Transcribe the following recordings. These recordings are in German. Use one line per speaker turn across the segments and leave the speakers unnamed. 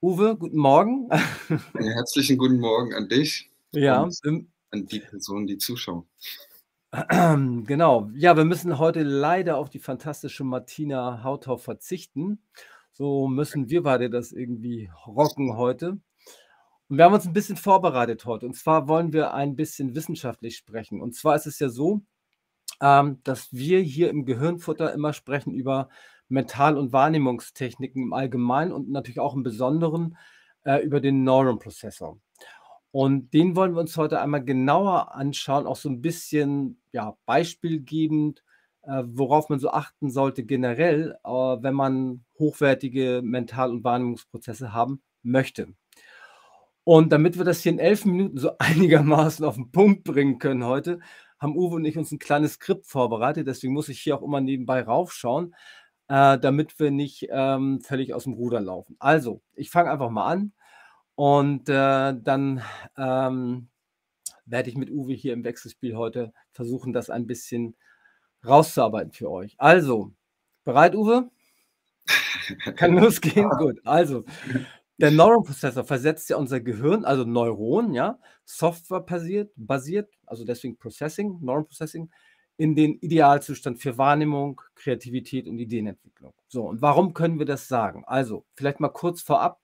Uwe, guten Morgen.
Einen herzlichen guten Morgen an dich
Ja,
und an die Personen, die zuschauen.
Genau. Ja, wir müssen heute leider auf die fantastische Martina Hautau verzichten. So müssen wir beide das irgendwie rocken heute. Und wir haben uns 'n bisschen vorbereitet heute. Und zwar wollen wir ein bisschen wissenschaftlich sprechen. Und zwar ist es ja so, ähm, dass wir hier im Gehirnfutter immer sprechen über Mental und Wahrnehmungstechniken im Allgemeinen und natürlich auch im Besonderen, äh, über den Neuron-Prozessor. Und den wollen wir uns heute einmal genauer anschauen, auch so 'n bisschen, ja, beispielgebend, äh, worauf man so achten sollte generell, äh, wenn man hochwertige Mental und Wahrnehmungsprozesse haben möchte. Und damit wir das hier in 11 Minuten so einigermaßen auf 'n Punkt bringen können heute, haben Uwe und ich uns 'n kleines Skript vorbereitet. Deswegen muss ich hier auch immer nebenbei raufschauen, äh, damit wir nicht, ähm, völlig aus'm Ruder laufen. Also, ich fange einfach mal an und, äh, dann, ähm, werde ich mit Uwe hier im Wechselspiel heute versuchen, das ein bisschen rauszuarbeiten für euch. Also, bereit, Uwe? Kann losgehen? Gut. Also, der Neuron-Prozessor versetzt ja unser Gehirn, also Neuron, ja, Software passiert basiert, also deswegen Processing, Neuron Processing, in den Idealzustand für Wahrnehmung, Kreativität und Ideenentwicklung. So, und warum können wir das sagen? Also, vielleicht mal kurz vorab,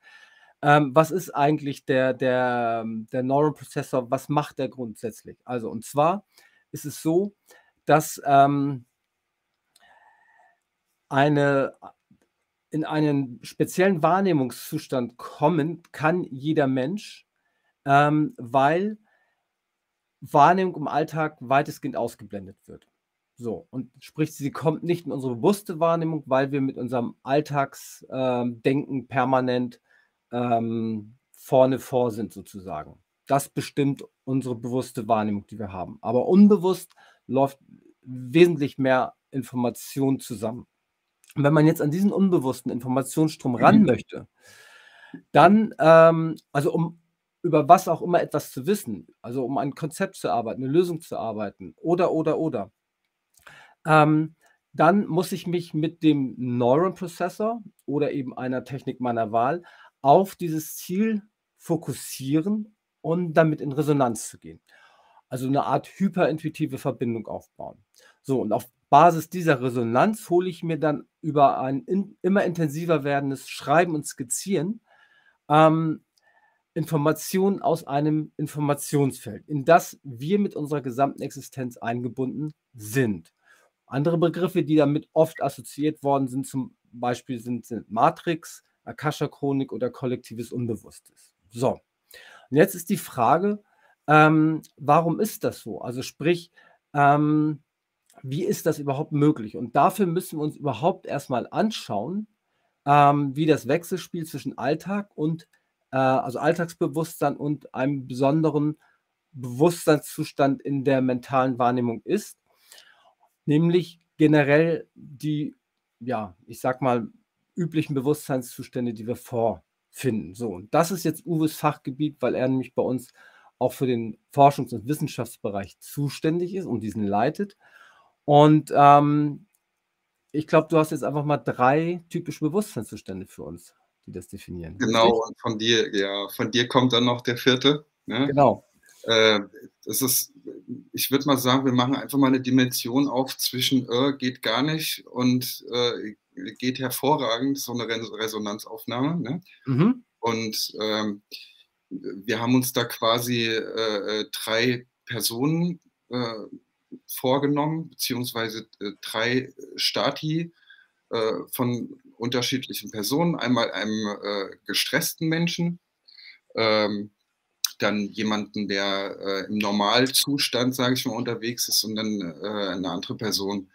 ähm, was ist eigentlich der der der Neuron-Prozessor? Was macht der grundsätzlich? Also, und zwar ist es so, dass, ähm eine in einen speziellen Wahrnehmungszustand kommen kann jeder Mensch, ähm, weil Wahrnehmung im Alltag weitestgehend ausgeblendet wird. So, und sprich, sie kommt nicht in unsere bewusste Wahrnehmung, weil wir mit unserem Alltags ähm, permanent, ähm, vorne vor sind sozusagen. Das bestimmt unsere bewusste Wahrnehmung, die wir haben. Aber unbewusst läuft wesentlich mehr Information zusammen. Und wenn man jetzt an diesen unbewussten Informationsstrom ran
Mhm.
möchte, dann, ähm also, um über was auch immer etwas zu wissen, also, um ein Konzept zu erarbeiten, 'ne Lösung zu erarbeiten oder, oder, oder ähm, dann muss ich mich mit dem Neuron-Prozessor oder eben einer Technik meiner Wahl auf dieses Ziel fokussieren und damit in Resonanz zu gehen. Also, 'ne Art hyperintuitive Verbindung aufbauen. So, und auf Basis dieser Resonanz hole ich mir dann über ein in immer intensiver werdendes Schreiben und Skizzieren, ähm, Informationen aus einem Informationsfeld, in das wir mit unserer gesamten Existenz eingebunden sind. Andere Begriffe, die damit oft assoziiert worden sind, zum Beispiel sind sind Matrix, Akasha-Chronik oder kollektives Unbewusstes. So, und jetzt ist die Frage, ähm, warum ist das so? Also, sprich, ähm, wie ist das überhaupt möglich? Und dafür müssen wir uns überhaupt erst mal anschauen, ähm, wie das Wechselspiel zwischen Alltag und äh, also, Alltagsbewusstsein und einem besonderen Bewusstseinszustand in der mentalen Wahrnehmung ist, nämlich generell die, ja, ich sage mal, üblichen Bewusstseinszustände, die wir vorfinden. So, und das ist jetzt Uwes Fachgebiet, weil er nämlich bei uns auch für den Forschungs und Wissenschaftsbereich zuständig ist und diesen leitet. Und, ähm, ich glaube, du hast jetzt einfach mal 3 typische Bewusstseinszustände für uns, die das definieren, richtig?
Genau, und von dir ja, von dir kommt dann noch der 4., ne?
Genau.
Äh, das ist ich würde mal sagen, wir machen einfach mal 'ne Dimension auf zwischen, äh, geht gar nicht und, äh, geht hervorragend, so 'ne Res Resonanzaufnahme, ne?
Mhm.
Und, ähm, wir haben uns da quasi, äh, äh, 3 Personen, äh, vorgenommen, beziehungsweise, äh, 3 Stati, von unterschiedlichen Personen. Einmal einem, äh, gestressten Menschen, ähm, dann jemanden, der, äh, im Normalzustand, sage ich mal, unterwegs ist und dann, äh, 'ne andere Person,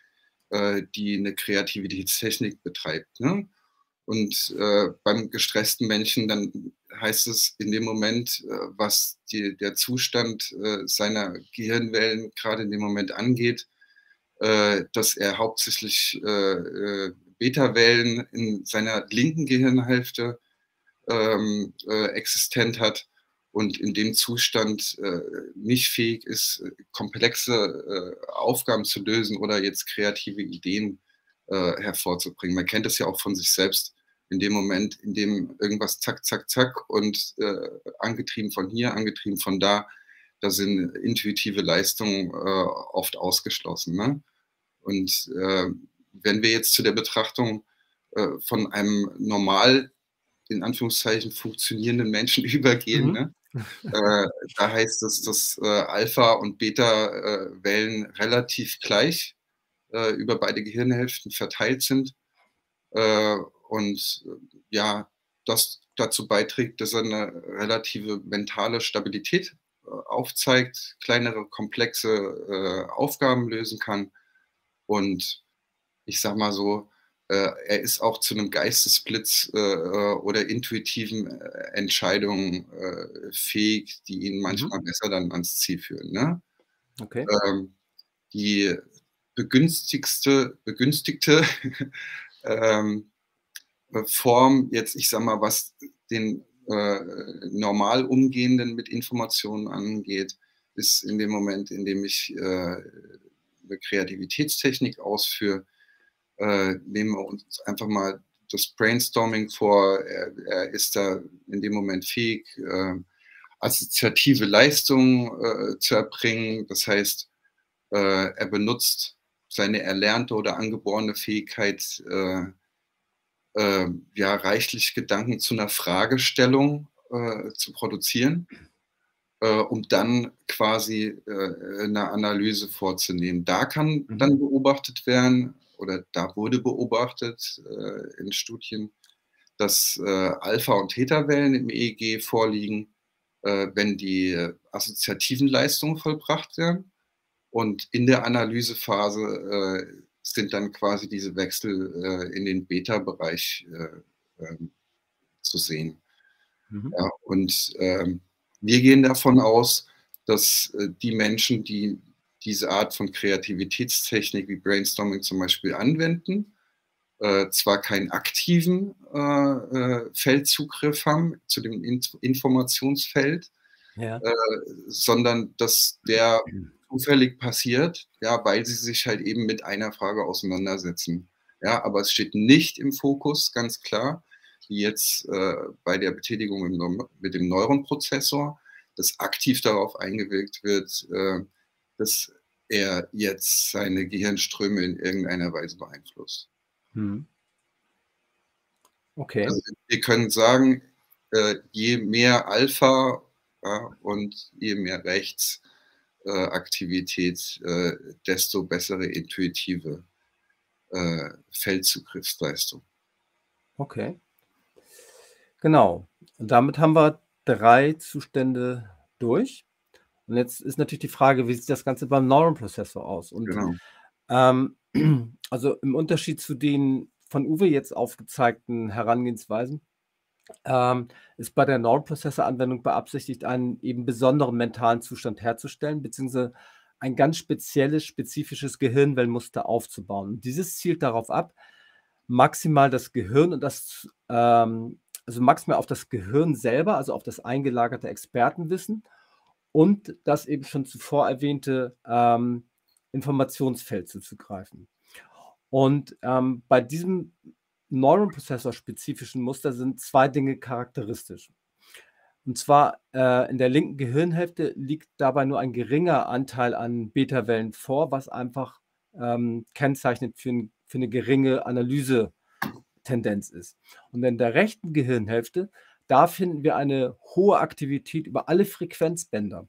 äh, die 'ne Kreativitätstechnik betreibt, ne? Und, äh, beim gestressten Menschen, dann heißt es in dem Moment, äh, was die der Zustand, seiner Gehirnwellen grade in dem Moment angeht, dass er hauptsächlich, äh, Betawellen in seiner linken Gehirnhälfte, ähm, äh, existent hat und in dem Zustand, äh, nicht fähig ist, komplexe, äh, Aufgaben zu lösen oder jetzt kreative Ideen, äh, hervorzubringen. Man kennt das ja auch von sich selbst, In dem Moment, in dem irgendwas zack, zack, zack und äh, angetrieben von hier, angetrieben von da, da sind intuitive Leistungen äh, oft ausgeschlossen. Ne? Und wenn wir jetzt zu der Betrachtung äh, von einem normal, in Anführungszeichen, funktionierenden Menschen übergehen, mhm. ne? äh, da heißt es, dass äh, Alpha- und Beta-Wellen relativ gleich äh, über beide Gehirnhälften verteilt sind. Äh, und ja, das dazu beiträgt, dass er eine relative mentale Stabilität äh, aufzeigt, kleinere, komplexe äh, Aufgaben lösen kann. Und ich sag mal so, äh, er ist auch zu einem Geistesblitz äh, äh oder intuitiven Entscheidungen äh, fähig, die ihn mhm. manchmal mhm. besser dann ans Ziel führen. Ne? Okay. Ähm, die begünstigste, begünstigte ähm, Form, jetzt ich sag mal, was den äh, normal umgehenden mit Informationen angeht, ist in dem Moment, in dem ich äh, eine Kreativitätstechnik ausführe, äh, nehmen wir uns einfach mal das Brainstorming vor. Er, er ist da in dem Moment fähig, äh, assoziative Leistungen äh, zu erbringen. Das heißt, äh, er benutzt seine erlernte oder angeborene Fähigkeit, äh, äh, ja, reichlich Gedanken zu einer Fragestellung zu produzieren, um dann quasi eine Analyse vorzunehmen. Da kann mhm. dann beobachtet werden, oder da wurde beobachtet äh, in Studien, dass äh, Alpha- und Theta-Wellen im EEG vorliegen, äh, wenn die assoziativen Leistungen vollbracht werden. Und in der Analysephase äh, sind dann quasi diese Wechsel äh, in den Beta-Bereich äh, ähm, zu sehen. Mhm. Ja, und ähm, wir gehen davon aus, dass die Menschen, die diese Art von Kreativitätstechnik wie Brainstorming zum Beispiel anwenden, äh, zwar keinen aktiven äh, äh Feldzugriff haben zu dem In Informationsfeld, ja. äh, sondern dass der zufällig passiert, ja, weil sie sich halt eben mit einer Frage auseinandersetzen. Ja, aber es steht nicht im Fokus, ganz klar, wie jetzt äh, bei der Betätigung mit dem Neuronprozessor, dass aktiv darauf eingewirkt wird, äh, dass er jetzt seine Gehirnströme in irgendeiner Weise beeinflusst. Hm. Okay. Also wir können sagen, äh, je mehr Alpha und je mehr Rechtsaktivität, äh, äh, desto bessere intuitive Feldzugriffsleistung.
Okay. Genau. Und damit haben wir drei Zustände durch. Und jetzt ist natürlich die Frage, wie sieht das Ganze beim Neuron-Prozessor aus? Und genau. ähm, also im Unterschied zu den von Uwe jetzt aufgezeigten Herangehensweisen, ähm, ist bei der Neuron-Prozessor-Anwendung beabsichtigt, einen eben besonderen mentalen Zustand herzustellen, beziehungsweise ein ganz spezielles, spezifisches Gehirnwellenmuster aufzubauen. Und dieses zielt darauf ab, maximal das Gehirn und das, ähm, also maximal auf das Gehirn selber, also auf das eingelagerte Expertenwissen und das eben schon zuvor erwähnte ähm, Informationsfeld zuzugreifen. Und ähm, bei diesem Neuronprozessor-spezifischen Muster sind zwei Dinge charakteristisch. Und zwar äh, in der linken Gehirnhälfte liegt dabei nur ein geringer Anteil an Beta-Wellen vor, was einfach ähm, kennzeichnet für, ein, für eine geringe Analyse-Tendenz ist. Und in der rechten Gehirnhälfte da finden wir eine hohe Aktivität über alle Frequenzbänder.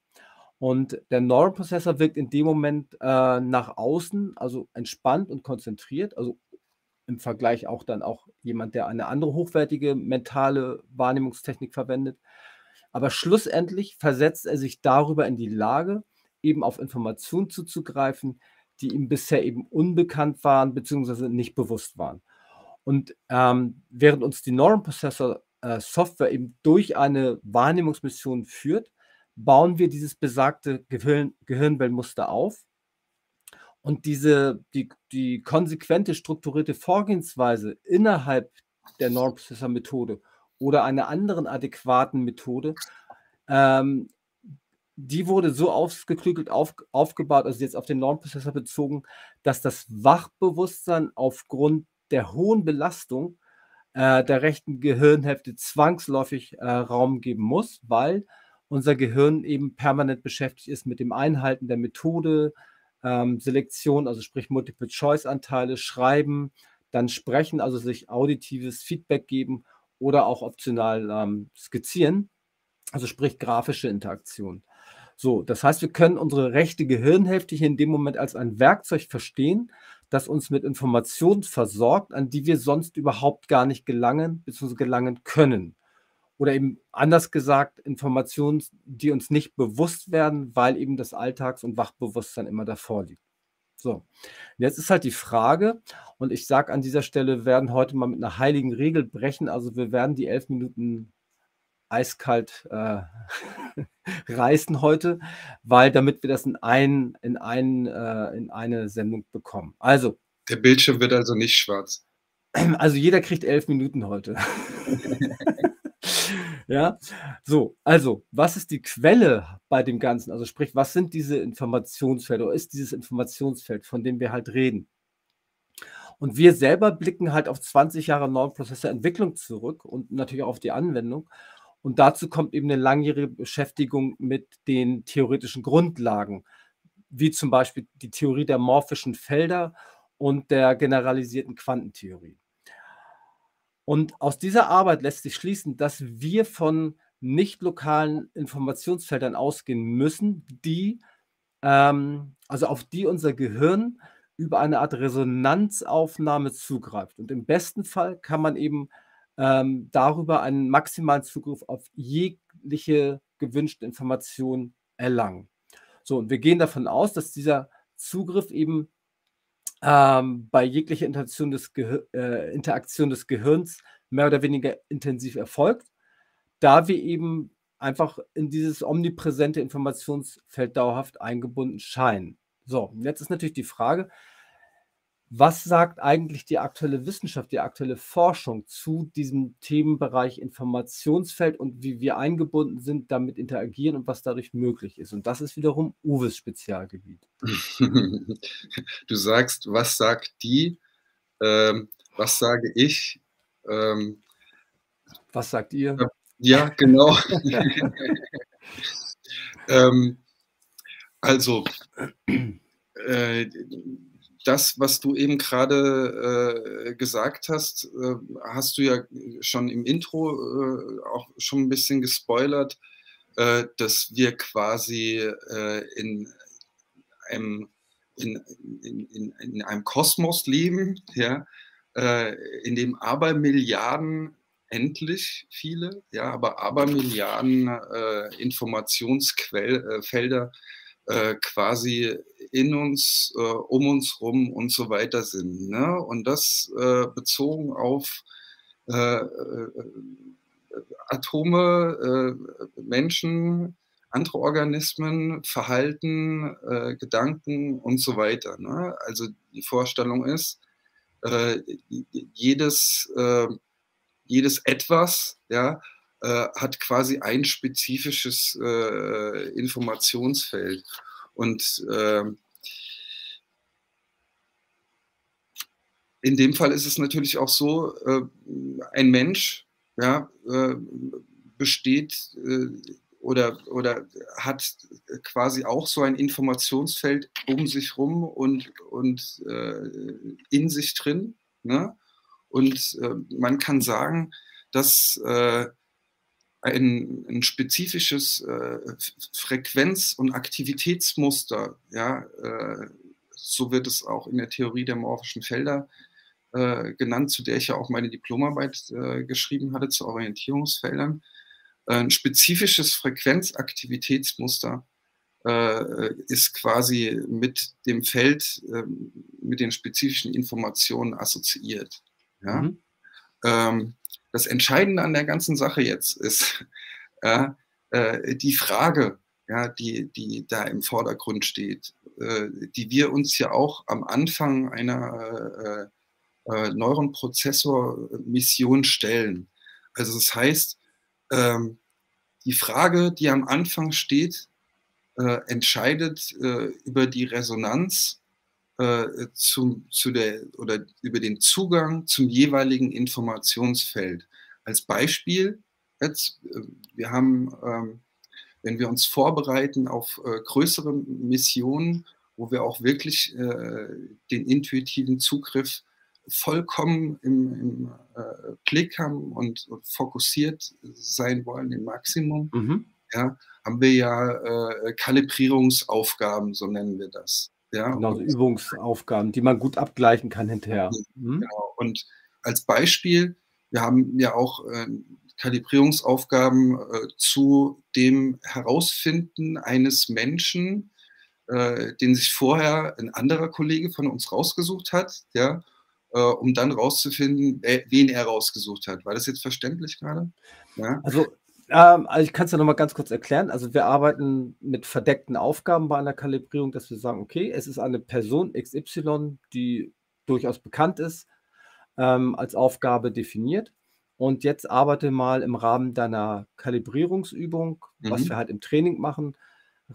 Und der Neuroprozessor wirkt in dem Moment äh, nach außen, also entspannt und konzentriert, also im Vergleich auch dann auch jemand, der eine andere hochwertige mentale Wahrnehmungstechnik verwendet. Aber schlussendlich versetzt er sich darüber in die Lage, eben auf Informationen zuzugreifen, die ihm bisher eben unbekannt waren bzw. nicht bewusst waren. Und ähm, während uns die Neuroprozessor äh, Software eben durch eine Wahrnehmungsmission führt, bauen wir dieses besagte Gehirn, Gehirnwellenmuster auf. Und diese, die, die konsequente, strukturierte Vorgehensweise innerhalb der Normprozessor-Methode oder einer anderen adäquaten Methode, ähm, die wurde so ausgeklügelt auf, aufgebaut, also jetzt auf den Normprozessor bezogen, dass das Wachbewusstsein aufgrund der hohen Belastung äh, der rechten Gehirnhälfte zwangsläufig äh, Raum geben muss, weil unser Gehirn eben permanent beschäftigt ist mit dem Einhalten der Methode, ähm, Selektion, also sprich Multiple-Choice-Anteile, Schreiben, dann Sprechen, also sich auditives Feedback geben oder auch optional ähm, skizzieren, also sprich grafische Interaktion. So, das heißt, wir können unsere rechte Gehirnhälfte hier in dem Moment als ein Werkzeug verstehen, das uns mit Informationen versorgt, an die wir sonst überhaupt gar nicht gelangen bzw. gelangen können. Oder eben anders gesagt, Informationen, die uns nicht bewusst werden, weil eben das Alltags- und Wachbewusstsein immer davor liegt. So, jetzt ist halt die Frage, und ich sage an dieser Stelle, wir werden heute mal mit einer heiligen Regel brechen. Also wir werden die elf Minuten eiskalt äh, reißen heute, weil damit wir das in, ein, in, ein, äh, in eine Sendung bekommen. Also.
Der Bildschirm wird also nicht schwarz.
Also jeder kriegt elf Minuten heute. ja, so, also, was ist die Quelle bei dem Ganzen? Also sprich, was sind diese Informationsfelder oder ist dieses Informationsfeld, von dem wir halt reden? Und wir selber blicken halt auf 20 Jahre Non-Prozessor-Entwicklung zurück und natürlich auch auf die Anwendung und dazu kommt eben eine langjährige Beschäftigung mit den theoretischen Grundlagen, wie zum Beispiel die Theorie der morphischen Felder und der generalisierten Quantentheorie. Und aus dieser Arbeit lässt sich schließen, dass wir von nicht lokalen Informationsfeldern ausgehen müssen, die, ähm, also auf die unser Gehirn über eine Art Resonanzaufnahme zugreift. Und im besten Fall kann man eben ähm, darüber einen maximalen Zugriff auf jegliche gewünschte Information erlangen. So, und wir gehen davon aus, dass dieser Zugriff eben ähm, bei jeglicher Interaktion des, äh, Interaktion des Gehirns mehr oder weniger intensiv erfolgt, da wir eben einfach in dieses omnipräsente Informationsfeld dauerhaft eingebunden scheinen. So, jetzt ist natürlich die Frage, was sagt eigentlich die aktuelle Wissenschaft, die aktuelle Forschung zu diesem Themenbereich Informationsfeld und wie wir eingebunden sind, damit interagieren und was dadurch möglich ist? Und das ist wiederum Uwes Spezialgebiet.
Du sagst, was sagt die? Ähm, was sage ich? Ähm,
was sagt ihr?
Ja, genau. ähm, also, äh, das, was du eben gerade äh, gesagt hast, äh, hast du ja schon im Intro äh, auch schon ein bisschen gespoilert, äh, dass wir quasi äh, in, einem, in, in, in, einem Kosmos leben, ja, äh, in dem Abermilliarden endlich viele, ja, aber Abermilliarden Informationsfelder äh, quasi in uns, äh, um uns rum und so weiter sind. Ne? Und das äh, bezogen auf äh, äh, Atome, Menschen, andere Organismen, Verhalten, Gedanken und so weiter. Ne? Also die Vorstellung ist, jedes, jedes etwas, ja, äh, hat quasi ein spezifisches äh, Informationsfeld. Und äh, in dem Fall ist es natürlich auch so, äh, ein Mensch ja, äh, besteht oder, oder hat quasi auch so ein Informationsfeld um sich rum und, und in sich drin. Ne? Und man kann sagen, dass ein, ein spezifisches äh, Frequenz- und Aktivitätsmuster, ja, äh, so wird es auch in der Theorie der morphischen Felder äh, genannt, zu der ich ja auch meine Diplomarbeit äh, geschrieben hatte, zu Orientierungsfeldern. Ein spezifisches Frequenzaktivitätsmuster äh, ist quasi mit dem Feld, ähm, mit den spezifischen Informationen assoziiert. Ja? Mhm. Ähm, das Entscheidende an der ganzen Sache jetzt ist äh, äh, die Frage, ja, die, die da im Vordergrund steht, äh, die wir uns ja auch am Anfang einer äh, äh, Neuronprozessor-Mission stellen. Also das heißt, ähm, die Frage, die am Anfang steht, äh, entscheidet über die Resonanz äh, zum, zu der oder über den Zugang zum jeweiligen Informationsfeld. Als Beispiel jetzt, äh, wir haben, ähm, wenn wir uns vorbereiten auf äh, größere Missionen, wo wir auch wirklich äh, den intuitiven Zugriff vollkommen im, im äh, Blick haben und, und, fokussiert sein wollen im Maximum, mhm. ja, haben wir ja äh, Kalibrierungsaufgaben, so nennen wir das. Ja,
genau, so Übungsaufgaben, die man gut abgleichen kann hinterher.
Mhm. Genau. Und als Beispiel, wir haben ja auch äh, Kalibrierungsaufgaben äh, zu dem Herausfinden eines Menschen, äh, den sich vorher ein anderer Kollege von uns rausgesucht hat, ja, äh, um dann rauszufinden, wen er rausgesucht hat. War das jetzt verständlich gerade?
Ja? Also, ähm, also ich kann es ja nochmal ganz kurz erklären. Also wir arbeiten mit verdeckten Aufgaben bei einer Kalibrierung, dass wir sagen, okay, es ist eine Person XY, die durchaus bekannt ist, ähm, als Aufgabe definiert. Und jetzt arbeite mal im Rahmen deiner Kalibrierungsübung, mhm. was wir halt im Training machen,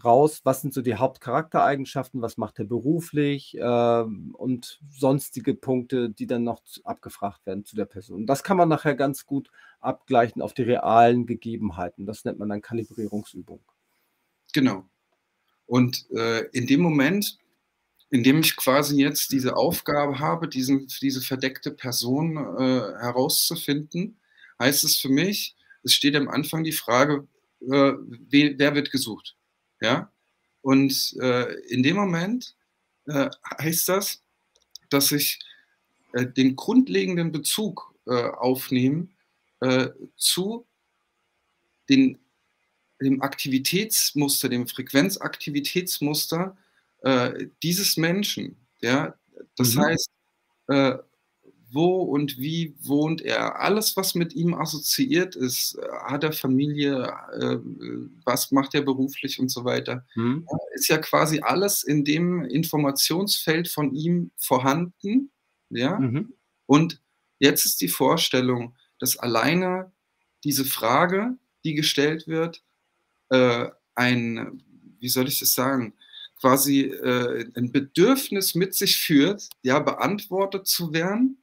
raus, was sind so die Hauptcharaktereigenschaften, was macht er beruflich ähm, und sonstige Punkte, die dann noch abgefragt werden zu der Person. Das kann man nachher ganz gut abgleichen auf die realen Gegebenheiten. Das nennt man dann Kalibrierungsübung.
Genau. Und äh, in dem Moment, in dem ich quasi jetzt diese Aufgabe habe, diesen, diese verdeckte Person äh, herauszufinden, heißt es für mich, es steht am Anfang die Frage, äh, wer, wer wird gesucht? Ja? Und äh, in dem Moment äh, heißt das, dass ich äh, den grundlegenden Bezug äh, aufnehme äh, zu den, dem Aktivitätsmuster, dem Frequenzaktivitätsmuster äh, dieses Menschen. Ja? Das mhm. heißt, wo und wie wohnt er. Alles, was mit ihm assoziiert ist, hat er Familie, äh, was macht er beruflich und so weiter, mhm. ist ja quasi alles in dem Informationsfeld von ihm vorhanden. Ja? Mhm. Und jetzt ist die Vorstellung, dass alleine diese Frage, die gestellt wird, äh, ein, wie soll ich das sagen, quasi äh, ein Bedürfnis mit sich führt, ja, beantwortet zu werden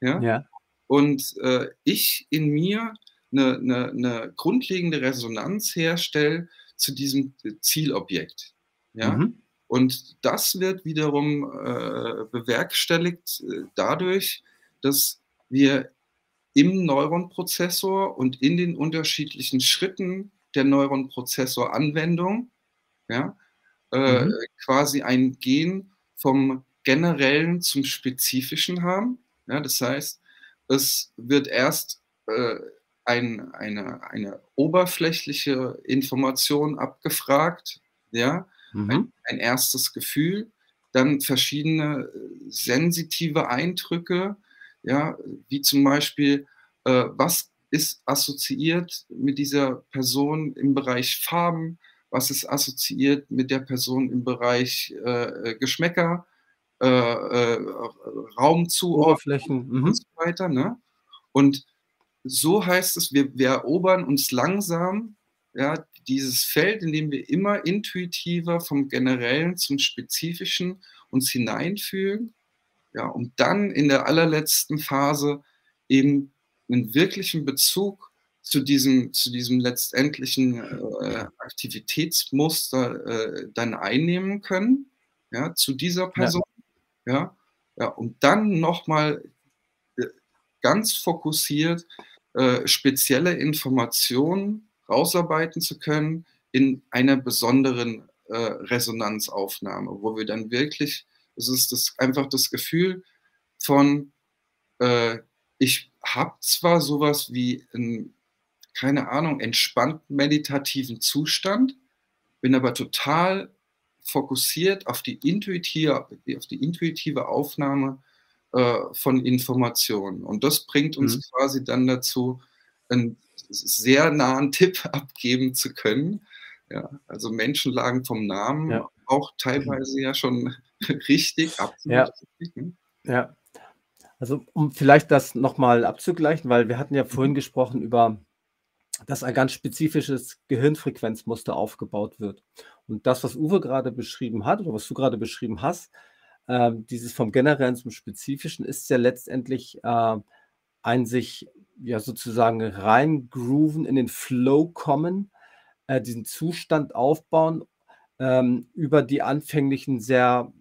ja? ja. Und äh, ich in mir eine, eine, eine grundlegende Resonanz herstelle zu diesem Zielobjekt. Ja? Mhm. Und das wird wiederum äh, bewerkstelligt äh, dadurch, dass wir im Neuronprozessor und in den unterschiedlichen Schritten der Neuronprozessor-Anwendung ja, äh, mhm. quasi ein Gen vom generellen zum spezifischen haben. Ja, das heißt, es wird erst äh, ein, eine, eine oberflächliche Information abgefragt, ja, mhm. ein, ein, erstes Gefühl, dann verschiedene äh, sensitive Eindrücke, ja, wie zum Beispiel, äh, was ist assoziiert mit dieser Person im Bereich Farben, was ist assoziiert mit der Person im Bereich äh, Geschmäcker, äh, äh, Raum zu
Oberflächen mhm.
und so weiter. Ne? Und so heißt es, wir, wir erobern uns langsam ja, dieses Feld, in dem wir immer intuitiver vom Generellen zum Spezifischen uns hineinfühlen, ja, um dann in der allerletzten Phase eben einen wirklichen Bezug zu diesem, zu diesem letztendlichen äh, Aktivitätsmuster äh, dann einnehmen können, ja, zu dieser Person. Ja. Ja, und dann nochmal äh, ganz fokussiert äh, spezielle Informationen rausarbeiten zu können in einer besonderen äh, Resonanzaufnahme, wo wir dann wirklich, es ist das, einfach das Gefühl von, äh, ich habe zwar sowas wie einen, keine Ahnung, entspannten meditativen Zustand, bin aber total fokussiert auf die intuitive, auf die intuitive Aufnahme äh, von Informationen. Und das bringt uns mhm. quasi dann dazu, einen sehr nahen Tipp abgeben zu können. Ja, also Menschenlagen vom Namen ja. auch teilweise ja schon richtig,
absolut ja. Ne? Ja. Also um vielleicht das nochmal abzugleichen, weil wir hatten ja vorhin mhm. gesprochen über dass ein ganz spezifisches Gehirnfrequenzmuster aufgebaut wird. Und das, was Uwe gerade beschrieben hat oder was du gerade beschrieben hast, ähm, dieses vom Generellen zum Spezifischen ist ja letztendlich äh, ein sich ja sozusagen reingrooven, in den Flow kommen, äh, diesen Zustand aufbauen, ähm, über die anfänglichen sehr,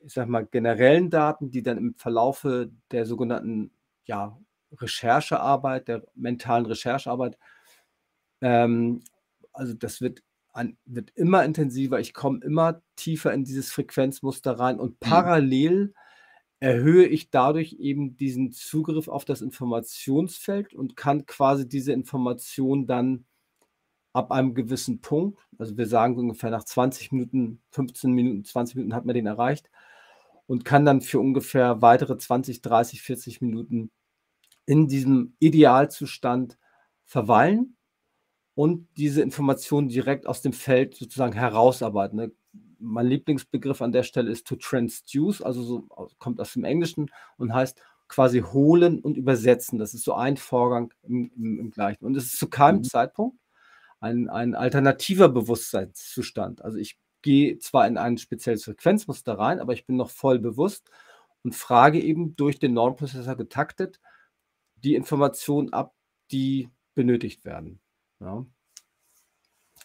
ich sag mal, generellen Daten, die dann im Verlaufe der sogenannten ja, Recherchearbeit, der mentalen Recherchearbeit, ähm, also das wird an, wird immer intensiver, ich komme immer tiefer in dieses Frequenzmuster rein und mhm. parallel erhöhe ich dadurch eben diesen Zugriff auf das Informationsfeld und kann quasi diese Information dann ab einem gewissen Punkt, also wir sagen ungefähr nach 20 Minuten, 15 Minuten, 20 Minuten hat man den erreicht und kann dann für ungefähr weitere 20, 30, 40 Minuten in diesem Idealzustand verweilen und diese Informationen direkt aus dem Feld sozusagen herausarbeiten. Ne? Mein Lieblingsbegriff an der Stelle ist to transduce, also so, kommt aus dem Englischen und heißt quasi holen und übersetzen. Das ist so ein Vorgang im, im, im Gleichen. Und es ist zu keinem mhm. Zeitpunkt ein, ein alternativer Bewusstseinszustand. Also ich gehe zwar in ein spezielles Frequenzmuster rein, aber ich bin noch voll bewusst und frage eben durch den Normprozessor getaktet die Informationen ab, die benötigt werden. Ja.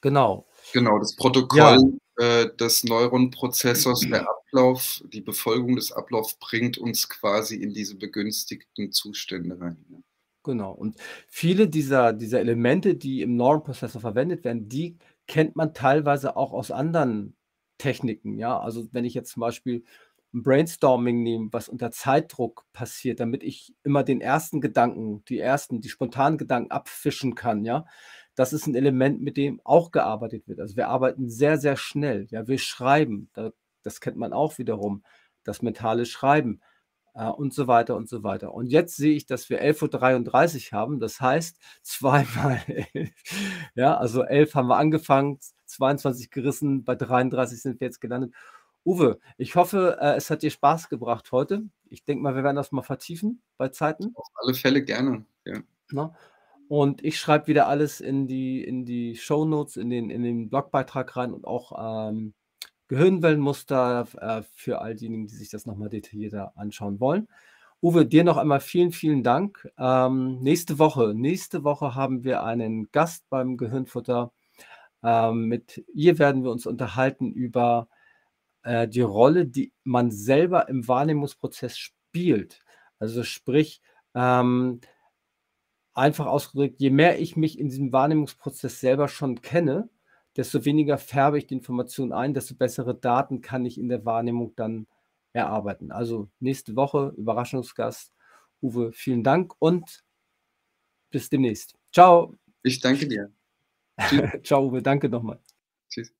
Genau.
Genau, das Protokoll ja. äh, des Neuronprozessors, der Ablauf, die Befolgung des Ablaufs bringt uns quasi in diese begünstigten Zustände rein. Ja.
Genau. Und viele dieser, dieser Elemente, die im Normprozessor verwendet werden, die kennt man teilweise auch aus anderen Techniken. Ja, also wenn ich jetzt zum Beispiel ein Brainstorming nehme, was unter Zeitdruck passiert, damit ich immer den ersten Gedanken, die ersten, die spontanen Gedanken abfischen kann, ja, das ist ein Element, mit dem auch gearbeitet wird. Also wir arbeiten sehr, sehr schnell. Ja, wir schreiben, das kennt man auch wiederum, das mentale Schreiben äh, und so weiter und so weiter. Und jetzt sehe ich, dass wir 11.33 Uhr haben. Das heißt, zweimal 11. Ja, also 11 haben wir angefangen, 22 gerissen, bei 33 sind wir jetzt gelandet. Uwe, ich hoffe, äh, es hat dir Spaß gebracht heute. Ich denke mal, wir werden das mal vertiefen bei Zeiten.
Auf alle Fälle gerne, ja.
Na? Und ich schreibe wieder alles in die, in die Show Notes, in den, in den Blogbeitrag rein und auch ähm, Gehirnwellenmuster äh, für all diejenigen, die sich das nochmal detaillierter anschauen wollen. Uwe, dir noch einmal vielen, vielen Dank. Ähm, nächste Woche, nächste Woche haben wir einen Gast beim Gehirnfutter. Ähm, mit ihr werden wir uns unterhalten über äh, die Rolle, die man selber im Wahrnehmungsprozess spielt. Also sprich, ähm, einfach ausgedrückt, je mehr ich mich in diesem Wahrnehmungsprozess selber schon kenne, desto weniger färbe ich die Information ein, desto bessere Daten kann ich in der Wahrnehmung dann erarbeiten. Also nächste Woche Überraschungsgast. Uwe, vielen Dank und bis demnächst. Ciao.
Ich danke dir.
Ciao, Uwe, danke nochmal. Tschüss.